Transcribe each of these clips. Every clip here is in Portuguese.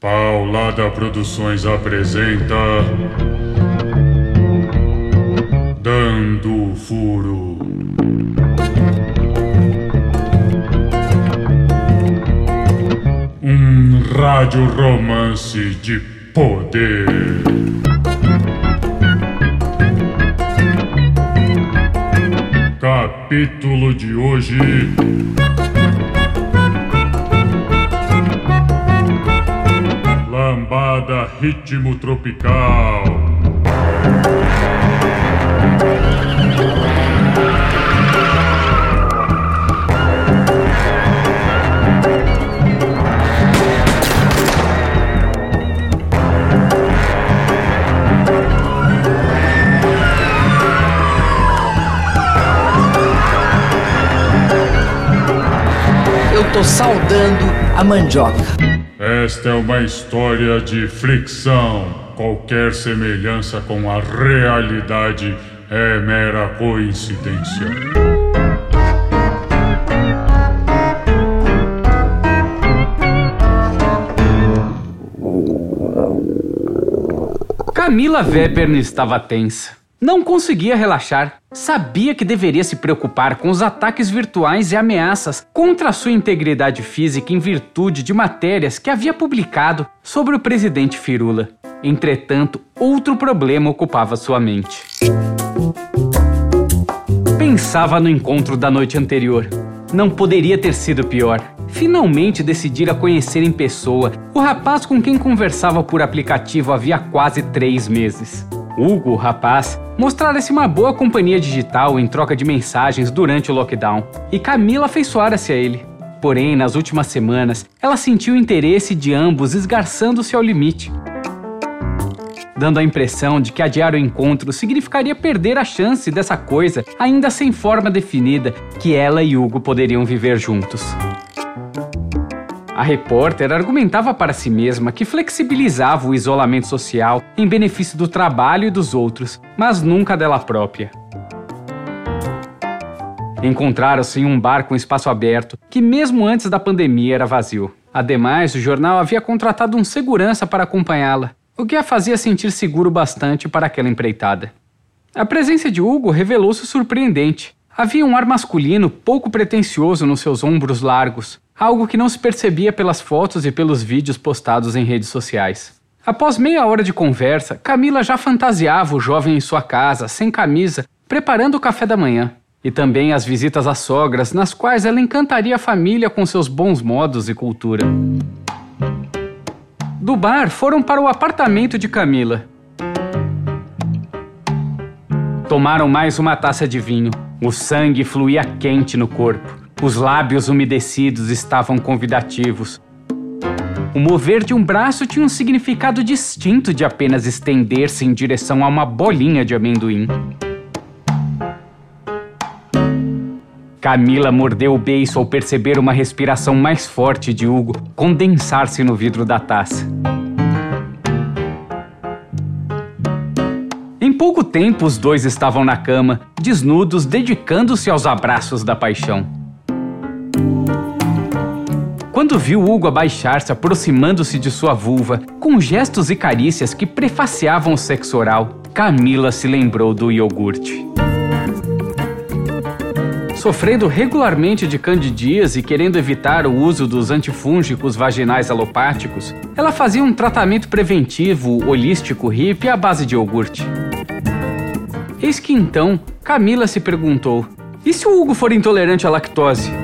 Paulada Produções apresenta. Dando Furo. Um rádio romance de poder. Capítulo de hoje. Ritmo Tropical. Eu tô saudando a mandioca. Esta é uma história de fricção. Qualquer semelhança com a realidade é mera coincidência. Camila Webern estava tensa. Não conseguia relaxar. Sabia que deveria se preocupar com os ataques virtuais e ameaças contra sua integridade física em virtude de matérias que havia publicado sobre o presidente Firula. Entretanto, outro problema ocupava sua mente. Pensava no encontro da noite anterior. Não poderia ter sido pior. Finalmente decidira conhecer em pessoa o rapaz com quem conversava por aplicativo havia quase três meses. Hugo, o rapaz, mostrara-se uma boa companhia digital em troca de mensagens durante o lockdown, e Camila afeiçoara-se a ele. Porém, nas últimas semanas, ela sentiu o interesse de ambos esgarçando-se ao limite, dando a impressão de que adiar o encontro significaria perder a chance dessa coisa, ainda sem forma definida, que ela e Hugo poderiam viver juntos. A repórter argumentava para si mesma que flexibilizava o isolamento social em benefício do trabalho e dos outros, mas nunca dela própria. Encontraram-se em um bar com espaço aberto, que mesmo antes da pandemia era vazio. Ademais, o jornal havia contratado um segurança para acompanhá-la, o que a fazia sentir seguro bastante para aquela empreitada. A presença de Hugo revelou-se surpreendente. Havia um ar masculino pouco pretensioso nos seus ombros largos, algo que não se percebia pelas fotos e pelos vídeos postados em redes sociais. Após meia hora de conversa, Camila já fantasiava o jovem em sua casa, sem camisa, preparando o café da manhã. E também as visitas às sogras, nas quais ela encantaria a família com seus bons modos e cultura. Do bar foram para o apartamento de Camila. Tomaram mais uma taça de vinho. O sangue fluía quente no corpo. Os lábios umedecidos estavam convidativos. O mover de um braço tinha um significado distinto de apenas estender-se em direção a uma bolinha de amendoim. Camila mordeu o beiço ao perceber uma respiração mais forte de Hugo condensar-se no vidro da taça. Em pouco tempo, os dois estavam na cama, desnudos, dedicando-se aos abraços da paixão. Quando viu Hugo abaixar-se, aproximando-se de sua vulva, com gestos e carícias que prefaciavam o sexo oral, Camila se lembrou do iogurte. Sofrendo regularmente de candidíase e querendo evitar o uso dos antifúngicos vaginais alopáticos, ela fazia um tratamento preventivo holístico hippie à base de iogurte. Eis que então, Camila se perguntou: e se o Hugo for intolerante à lactose?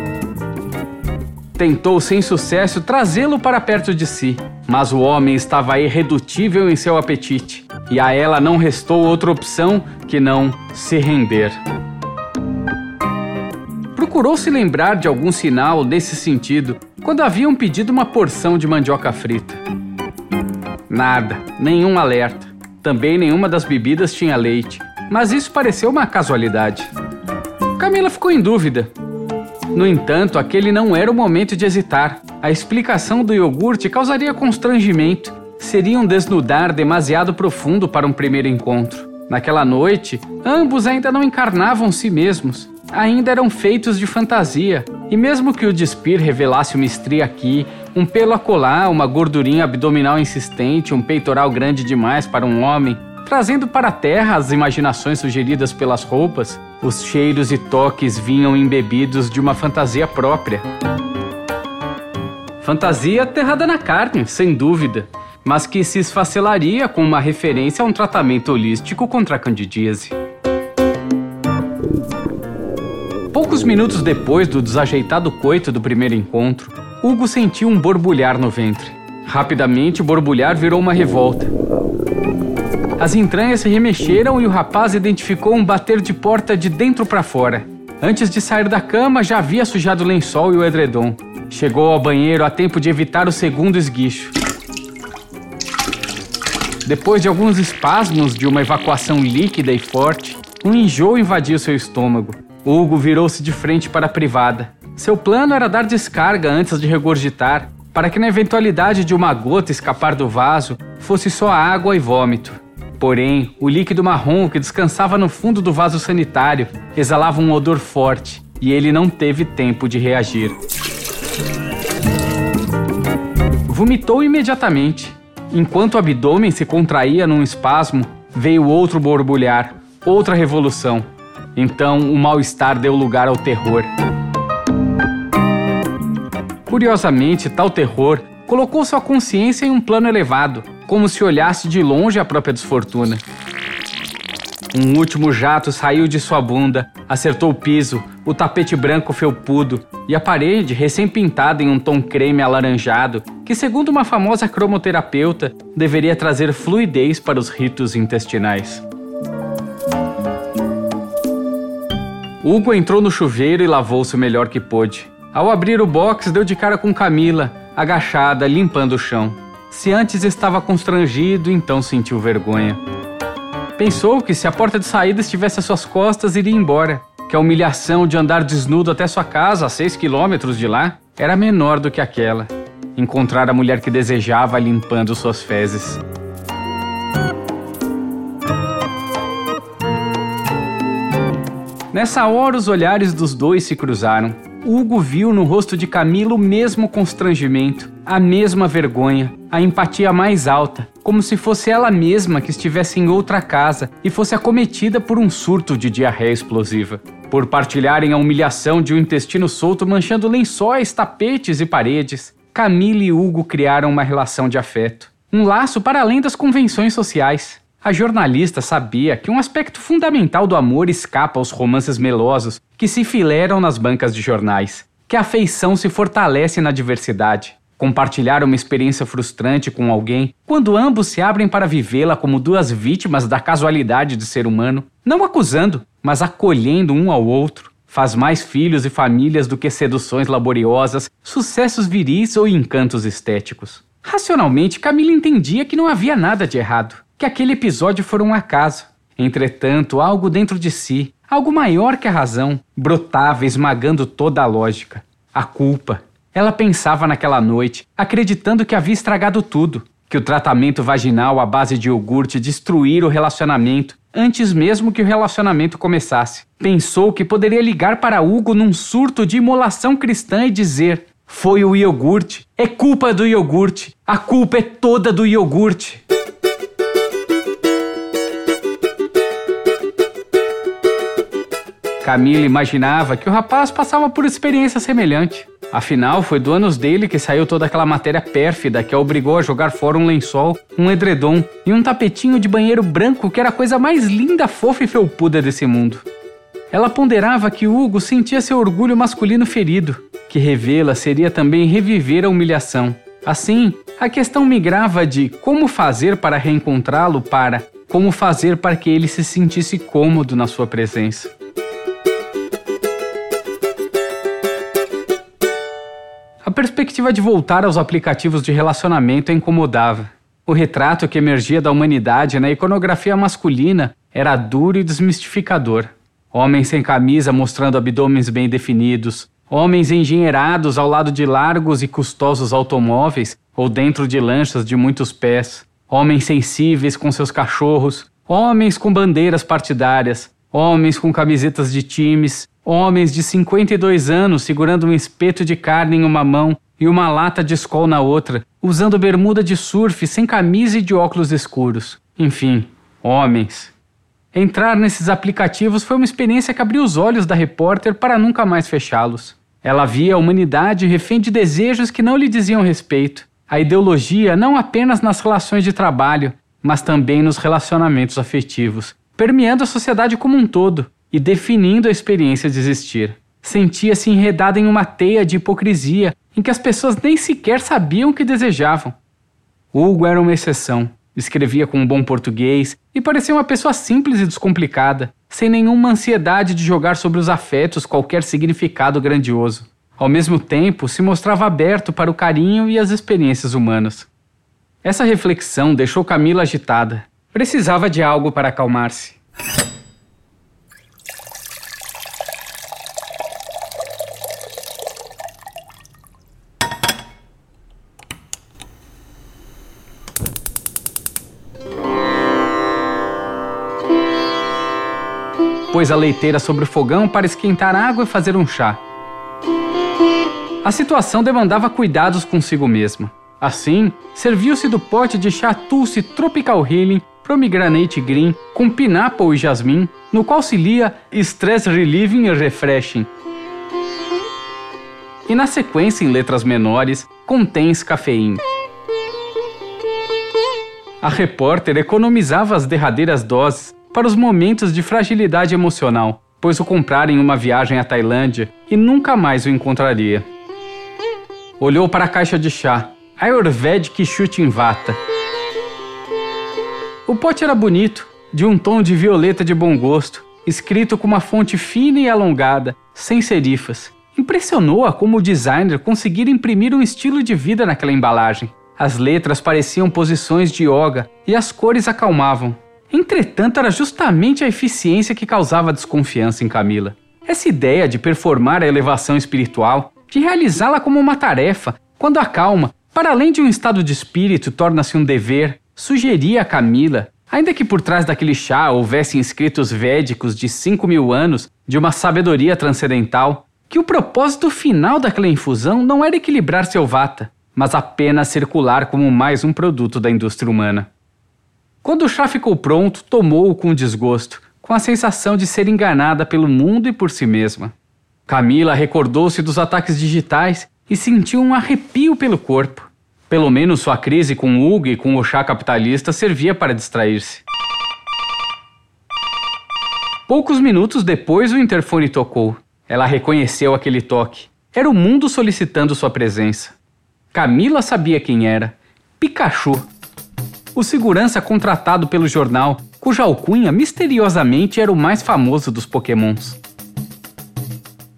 Tentou sem sucesso trazê-lo para perto de si, mas o homem estava irredutível em seu apetite, e a ela não restou outra opção que não se render. Procurou se lembrar de algum sinal nesse sentido quando haviam pedido uma porção de mandioca frita. Nada, nenhum alerta. Também nenhuma das bebidas tinha leite, mas isso pareceu uma casualidade. Camila ficou em dúvida. No entanto, aquele não era o momento de hesitar. A explicação do iogurte causaria constrangimento. Seria um desnudar demasiado profundo para um primeiro encontro. Naquela noite, ambos ainda não encarnavam si mesmos. Ainda eram feitos de fantasia. E mesmo que o despir revelasse uma estria aqui, um pelo acolá, uma gordurinha abdominal insistente, um peitoral grande demais para um homem, trazendo para a terra as imaginações sugeridas pelas roupas, os cheiros e toques vinham embebidos de uma fantasia própria. Fantasia aterrada na carne, sem dúvida, mas que se esfacelaria com uma referência a um tratamento holístico contra a candidíase. Poucos minutos depois do desajeitado coito do primeiro encontro, Hugo sentiu um borbulhar no ventre. Rapidamente, o borbulhar virou uma revolta. As entranhas se remexeram e o rapaz identificou um bater de porta de dentro para fora. Antes de sair da cama, já havia sujado o lençol e o edredom. Chegou ao banheiro a tempo de evitar o segundo esguicho. Depois de alguns espasmos de uma evacuação líquida e forte, um enjoo invadiu seu estômago. Hugo virou-se de frente para a privada. Seu plano era dar descarga antes de regurgitar, para que na eventualidade de uma gota escapar do vaso, fosse só água e vômito. Porém, o líquido marrom que descansava no fundo do vaso sanitário exalava um odor forte e ele não teve tempo de reagir. Vomitou imediatamente. Enquanto o abdômen se contraía num espasmo, veio outro borbulhar, outra revolução. Então o mal-estar deu lugar ao terror. Curiosamente, tal terror colocou sua consciência em um plano elevado, como se olhasse de longe a própria desfortuna. Um último jato saiu de sua bunda, acertou o piso, o tapete branco felpudo e a parede, recém-pintada em um tom creme alaranjado, que, segundo uma famosa cromoterapeuta, deveria trazer fluidez para os ritos intestinais. Hugo entrou no chuveiro e lavou-se o melhor que pôde. Ao abrir o box, deu de cara com Camila, agachada, limpando o chão. Se antes estava constrangido, então sentiu vergonha. Pensou que se a porta de saída estivesse às suas costas, iria embora. Que a humilhação de andar desnudo até sua casa, a seis quilômetros de lá, era menor do que aquela. Encontrar a mulher que desejava limpando suas fezes. Nessa hora, os olhares dos dois se cruzaram. Hugo viu no rosto de Camila o mesmo constrangimento, a mesma vergonha, a empatia mais alta, como se fosse ela mesma que estivesse em outra casa e fosse acometida por um surto de diarreia explosiva. Por partilharem a humilhação de um intestino solto manchando lençóis, tapetes e paredes, Camila e Hugo criaram uma relação de afeto. Um laço para além das convenções sociais. A jornalista sabia que um aspecto fundamental do amor escapa aos romances melosos que se fileram nas bancas de jornais, que a afeição se fortalece na diversidade. Compartilhar uma experiência frustrante com alguém, quando ambos se abrem para vivê-la como duas vítimas da casualidade de ser humano, não acusando, mas acolhendo um ao outro, faz mais filhos e famílias do que seduções laboriosas, sucessos viris ou encantos estéticos. Racionalmente, Camila entendia que não havia nada de errado que aquele episódio foi um acaso. Entretanto, algo dentro de si, algo maior que a razão, brotava esmagando toda a lógica. A culpa. Ela pensava naquela noite, acreditando que havia estragado tudo, que o tratamento vaginal à base de iogurte destruíra o relacionamento antes mesmo que o relacionamento começasse. Pensou que poderia ligar para Hugo num surto de imolação cristã e dizer: Foi o iogurte, é culpa do iogurte, a culpa é toda do iogurte. Camila imaginava que o rapaz passava por experiência semelhante. Afinal, foi do ânus dele que saiu toda aquela matéria pérfida que a obrigou a jogar fora um lençol, um edredom e um tapetinho de banheiro branco que era a coisa mais linda, fofa e felpuda desse mundo. Ela ponderava que Hugo sentia seu orgulho masculino ferido, que revê-la seria também reviver a humilhação. Assim, a questão migrava de como fazer para reencontrá-lo para como fazer para que ele se sentisse cômodo na sua presença. Perspectiva de voltar aos aplicativos de relacionamento a incomodava. O retrato que emergia da humanidade na iconografia masculina era duro e desmistificador. Homens sem camisa mostrando abdômenes bem definidos, homens engenheirados ao lado de largos e custosos automóveis ou dentro de lanchas de muitos pés, homens sensíveis com seus cachorros, homens com bandeiras partidárias, homens com camisetas de times, Homens de 52 anos segurando um espeto de carne em uma mão e uma lata de escol na outra, usando bermuda de surf, sem camisa e de óculos escuros. Enfim, homens. Entrar nesses aplicativos foi uma experiência que abriu os olhos da repórter para nunca mais fechá-los. Ela via a humanidade refém de desejos que não lhe diziam respeito. A ideologia não apenas nas relações de trabalho, mas também nos relacionamentos afetivos, permeando a sociedade como um todo e definindo a experiência de existir. Sentia-se enredada em uma teia de hipocrisia em que as pessoas nem sequer sabiam o que desejavam. Hugo era uma exceção. Escrevia com um bom português e parecia uma pessoa simples e descomplicada, sem nenhuma ansiedade de jogar sobre os afetos qualquer significado grandioso. Ao mesmo tempo, se mostrava aberto para o carinho e as experiências humanas. Essa reflexão deixou Camila agitada. Precisava de algo para acalmar-se. Pôs a leiteira sobre o fogão para esquentar água e fazer um chá. A situação demandava cuidados consigo mesma. Assim, serviu-se do pote de chá Tulsi Tropical Healing Pomegranate Green com pineapple e jasmim, no qual se lia Stress Relieving e Refreshing. E na sequência, em letras menores, contens cafeína. A repórter economizava as derradeiras doses para os momentos de fragilidade emocional, pois o comprara em uma viagem à Tailândia e nunca mais o encontraria. Olhou para a caixa de chá, Ayurvedic Shooting Vata. O pote era bonito, de um tom de violeta de bom gosto, escrito com uma fonte fina e alongada, sem serifas. Impressionou-a como o designer conseguira imprimir um estilo de vida naquela embalagem. As letras pareciam posições de yoga e as cores acalmavam. Entretanto, era justamente a eficiência que causava desconfiança em Camila. Essa ideia de performar a elevação espiritual, de realizá-la como uma tarefa, quando a calma, para além de um estado de espírito, torna-se um dever, sugeria a Camila, ainda que por trás daquele chá houvessem escritos védicos de cinco mil anos de uma sabedoria transcendental, que o propósito final daquela infusão não era equilibrar seu vata, mas apenas circular como mais um produto da indústria humana. Quando o chá ficou pronto, tomou-o com desgosto, com a sensação de ser enganada pelo mundo e por si mesma. Camila recordou-se dos ataques digitais e sentiu um arrepio pelo corpo. Pelo menos sua crise com Hugo e com o chá capitalista servia para distrair-se. Poucos minutos depois, o interfone tocou. Ela reconheceu aquele toque. Era o mundo solicitando sua presença. Camila sabia quem era: Pikachu o segurança contratado pelo jornal, cuja alcunha misteriosamente era o mais famoso dos pokémons.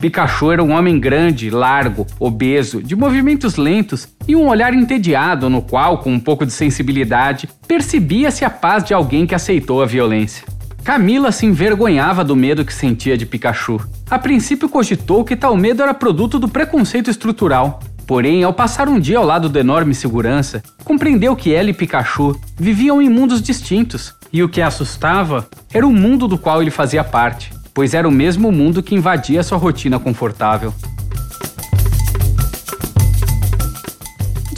Pikachu era um homem grande, largo, obeso, de movimentos lentos e um olhar entediado no qual, com um pouco de sensibilidade, percebia-se a paz de alguém que aceitou a violência. Camila se envergonhava do medo que sentia de Pikachu. A princípio cogitou que tal medo era produto do preconceito estrutural, Porém, ao passar um dia ao lado da enorme segurança, compreendeu que ela e Pikachu viviam em mundos distintos, e o que a assustava era o mundo do qual ele fazia parte, pois era o mesmo mundo que invadia sua rotina confortável.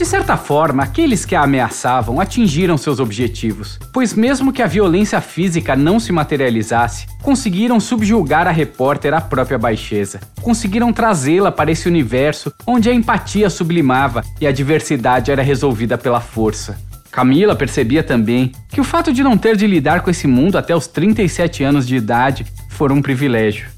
De certa forma, aqueles que a ameaçavam atingiram seus objetivos, pois, mesmo que a violência física não se materializasse, conseguiram subjugar a repórter à própria baixeza. Conseguiram trazê-la para esse universo onde a empatia sublimava e a diversidade era resolvida pela força. Camila percebia também que o fato de não ter de lidar com esse mundo até os 37 anos de idade foi um privilégio.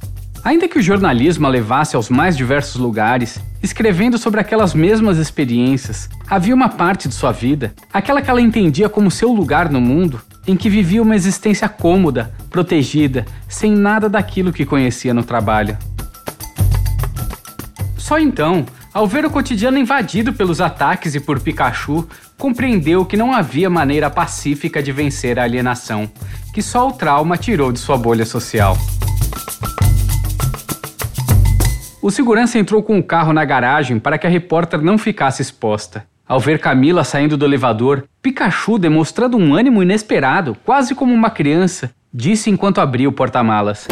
Ainda que o jornalismo a levasse aos mais diversos lugares, escrevendo sobre aquelas mesmas experiências, havia uma parte de sua vida, aquela que ela entendia como seu lugar no mundo, em que vivia uma existência cômoda, protegida, sem nada daquilo que conhecia no trabalho. Só então, ao ver o cotidiano invadido pelos ataques e por Pikachu, compreendeu que não havia maneira pacífica de vencer a alienação, que só o trauma tirou de sua bolha social. O segurança entrou com o carro na garagem para que a repórter não ficasse exposta. Ao ver Camila saindo do elevador, Pikachu, demonstrando um ânimo inesperado, quase como uma criança, disse enquanto abria o porta-malas: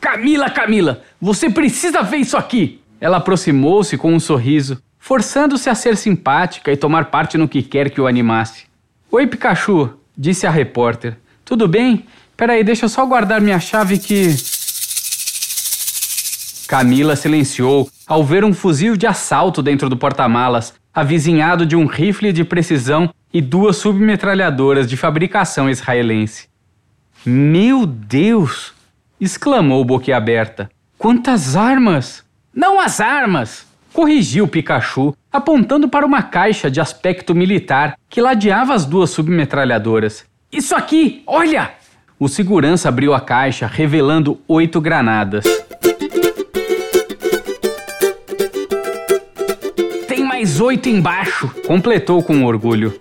Camila, Camila, você precisa ver isso aqui! Ela aproximou-se com um sorriso, forçando-se a ser simpática e tomar parte no que quer que o animasse. Oi, Pikachu, disse a repórter. Tudo bem? Peraí, deixa eu só guardar minha chave que. Camila silenciou ao ver um fuzil de assalto dentro do porta-malas, avizinhado de um rifle de precisão e duas submetralhadoras de fabricação israelense. Meu Deus! exclamou boquiaberta. Quantas armas! Não as armas! corrigiu Pikachu, apontando para uma caixa de aspecto militar que ladeava as duas submetralhadoras. Isso aqui, olha! O segurança abriu a caixa, revelando oito granadas. Mais oito embaixo, completou com orgulho.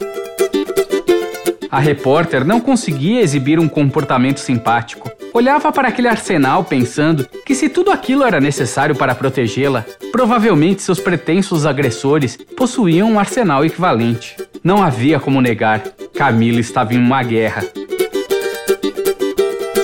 A repórter não conseguia exibir um comportamento simpático. Olhava para aquele arsenal pensando que se tudo aquilo era necessário para protegê-la, provavelmente seus pretensos agressores possuíam um arsenal equivalente. Não havia como negar. Camila estava em uma guerra.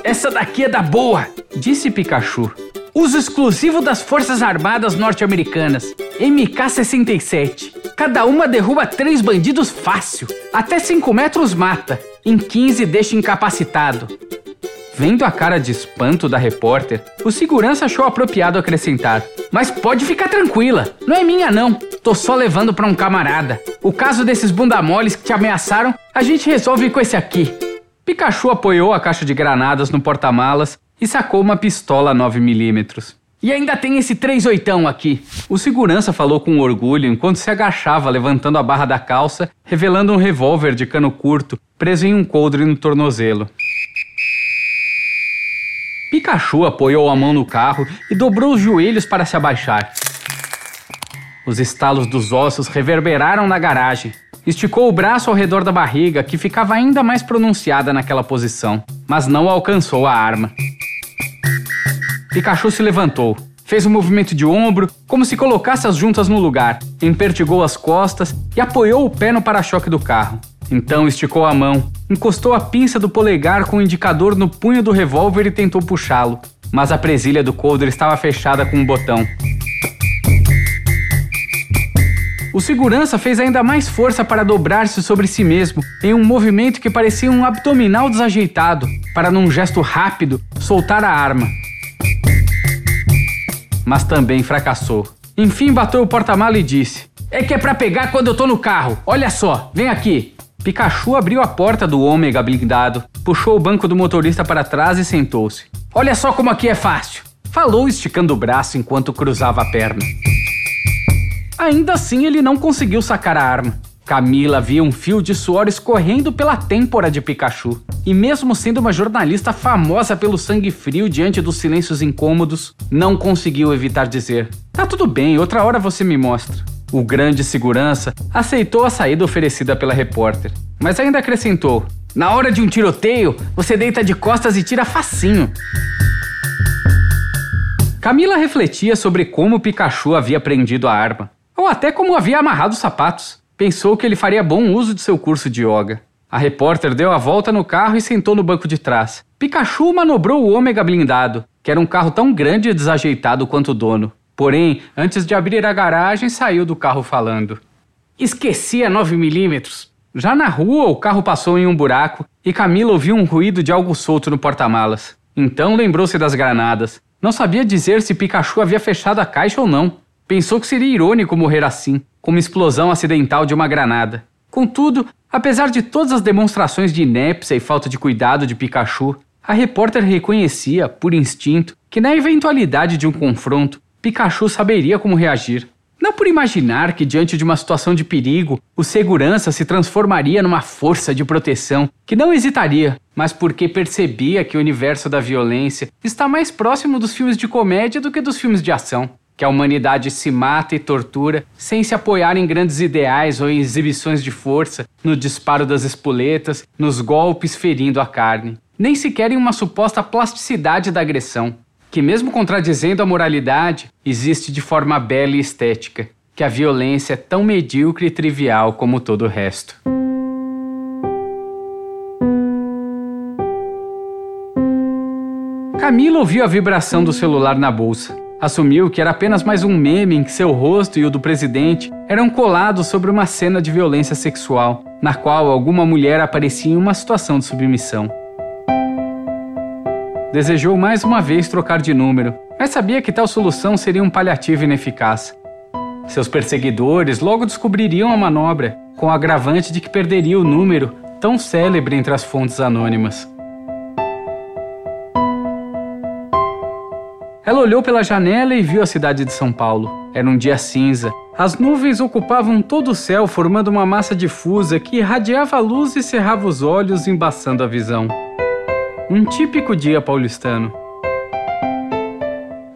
Essa daqui é da boa, disse Pikachu. Uso exclusivo das Forças Armadas Norte-Americanas, MK-67. Cada uma derruba três bandidos fácil. Até 5 metros mata. Em 15 deixa incapacitado. Vendo a cara de espanto da repórter, o segurança achou apropriado acrescentar: Mas pode ficar tranquila, não é minha não. Tô só levando para um camarada. O caso desses bundamoles que te ameaçaram, a gente resolve com esse aqui. Pikachu apoiou a caixa de granadas no porta-malas e sacou uma pistola 9mm. E ainda tem esse 38 aqui. O segurança falou com orgulho enquanto se agachava levantando a barra da calça, revelando um revólver de cano curto preso em um coldre no tornozelo. Pikachu apoiou a mão no carro e dobrou os joelhos para se abaixar. Os estalos dos ossos reverberaram na garagem. Esticou o braço ao redor da barriga, que ficava ainda mais pronunciada naquela posição, mas não alcançou a arma. Pikachu se levantou, fez um movimento de ombro, como se colocasse as juntas no lugar, empertigou as costas e apoiou o pé no para-choque do carro. Então esticou a mão, encostou a pinça do polegar com o indicador no punho do revólver e tentou puxá-lo, mas a presilha do coldre estava fechada com um botão. O segurança fez ainda mais força para dobrar-se sobre si mesmo, em um movimento que parecia um abdominal desajeitado, para num gesto rápido soltar a arma mas também fracassou. Enfim, bateu o porta-mala e disse: É que é pra pegar quando eu tô no carro. Olha só, vem aqui. Pikachu abriu a porta do ômega blindado, puxou o banco do motorista para trás e sentou-se. Olha só como aqui é fácil. Falou esticando o braço enquanto cruzava a perna. Ainda assim, ele não conseguiu sacar a arma. Camila via um fio de suor escorrendo pela têmpora de Pikachu. E mesmo sendo uma jornalista famosa pelo sangue frio diante dos silêncios incômodos, não conseguiu evitar dizer: Tá tudo bem, outra hora você me mostra. O grande segurança aceitou a saída oferecida pela repórter, mas ainda acrescentou: Na hora de um tiroteio, você deita de costas e tira facinho. Camila refletia sobre como Pikachu havia prendido a arma, ou até como havia amarrado os sapatos. Pensou que ele faria bom uso de seu curso de yoga. A repórter deu a volta no carro e sentou no banco de trás. Pikachu manobrou o Ômega blindado, que era um carro tão grande e desajeitado quanto o dono. Porém, antes de abrir a garagem, saiu do carro falando. Esqueci a 9mm. Já na rua, o carro passou em um buraco e Camila ouviu um ruído de algo solto no porta-malas. Então lembrou-se das granadas. Não sabia dizer se Pikachu havia fechado a caixa ou não. Pensou que seria irônico morrer assim, como explosão acidental de uma granada. Contudo, apesar de todas as demonstrações de inépcia e falta de cuidado de Pikachu, a repórter reconhecia, por instinto, que na eventualidade de um confronto, Pikachu saberia como reagir. Não por imaginar que, diante de uma situação de perigo, o segurança se transformaria numa força de proteção que não hesitaria, mas porque percebia que o universo da violência está mais próximo dos filmes de comédia do que dos filmes de ação que a humanidade se mata e tortura sem se apoiar em grandes ideais ou em exibições de força, no disparo das espoletas, nos golpes ferindo a carne, nem sequer em uma suposta plasticidade da agressão, que, mesmo contradizendo a moralidade, existe de forma bela e estética, que a violência é tão medíocre e trivial como todo o resto. Camila ouviu a vibração do celular na bolsa. Assumiu que era apenas mais um meme em que seu rosto e o do presidente eram colados sobre uma cena de violência sexual, na qual alguma mulher aparecia em uma situação de submissão. Desejou mais uma vez trocar de número, mas sabia que tal solução seria um paliativo ineficaz. Seus perseguidores logo descobririam a manobra, com o agravante de que perderia o número tão célebre entre as fontes anônimas. Ela olhou pela janela e viu a cidade de São Paulo. Era um dia cinza. As nuvens ocupavam todo o céu, formando uma massa difusa que irradiava a luz e cerrava os olhos, embaçando a visão. Um típico dia paulistano.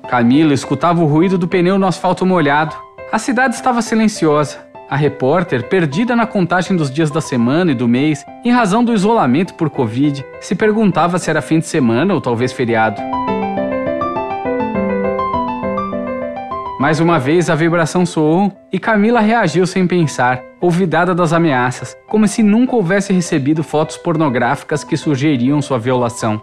Camila escutava o ruído do pneu no asfalto molhado. A cidade estava silenciosa. A repórter, perdida na contagem dos dias da semana e do mês, em razão do isolamento por Covid, se perguntava se era fim de semana ou talvez feriado. Mais uma vez a vibração soou e Camila reagiu sem pensar, olvidada das ameaças, como se nunca houvesse recebido fotos pornográficas que sugeriam sua violação.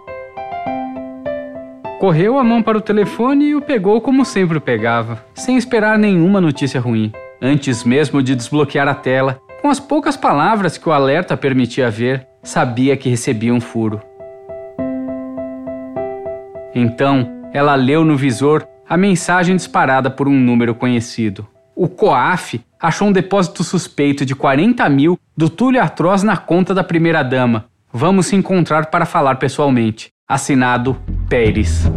Correu a mão para o telefone e o pegou como sempre o pegava, sem esperar nenhuma notícia ruim. Antes mesmo de desbloquear a tela, com as poucas palavras que o alerta permitia ver, sabia que recebia um furo. Então, ela leu no visor a mensagem disparada por um número conhecido. O COAF achou um depósito suspeito de 40 mil do Túlio Atroz na conta da primeira-dama. Vamos se encontrar para falar pessoalmente. Assinado Pérez.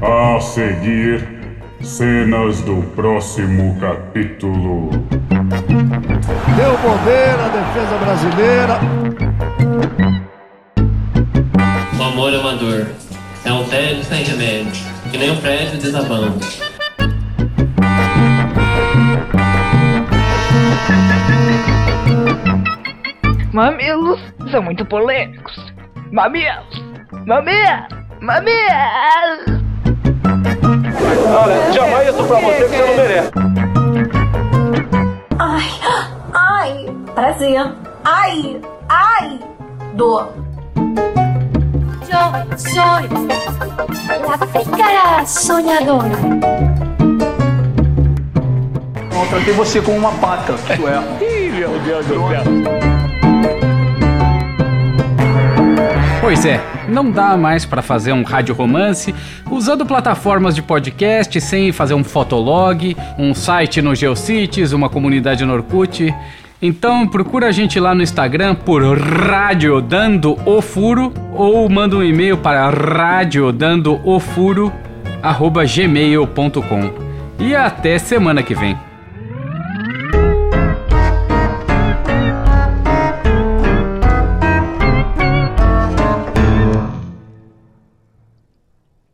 A seguir Cenas do próximo capítulo. Deu bobeira defesa brasileira. O amor é uma dor. É um tédio sem remédio. Que nem um prédio desabando. Mamilos são muito polêmicos. Mamilos! Mamilos! Mamilos! Olha, jamais isso pra você que você não merece. Ai, ai, prazer. Ai, ai, dor. Yo soy la pícara sonhadora. Eu tratei você como uma pata, tu é. Ih, meu Deus do céu. Pois é, não dá mais para fazer um rádio romance usando plataformas de podcast sem fazer um fotolog, um site no Geocities, uma comunidade no Orkut. Então procura a gente lá no Instagram por Rádio Dando o Furo ou manda um e-mail para radiodandofuro@gmail.com. E até semana que vem.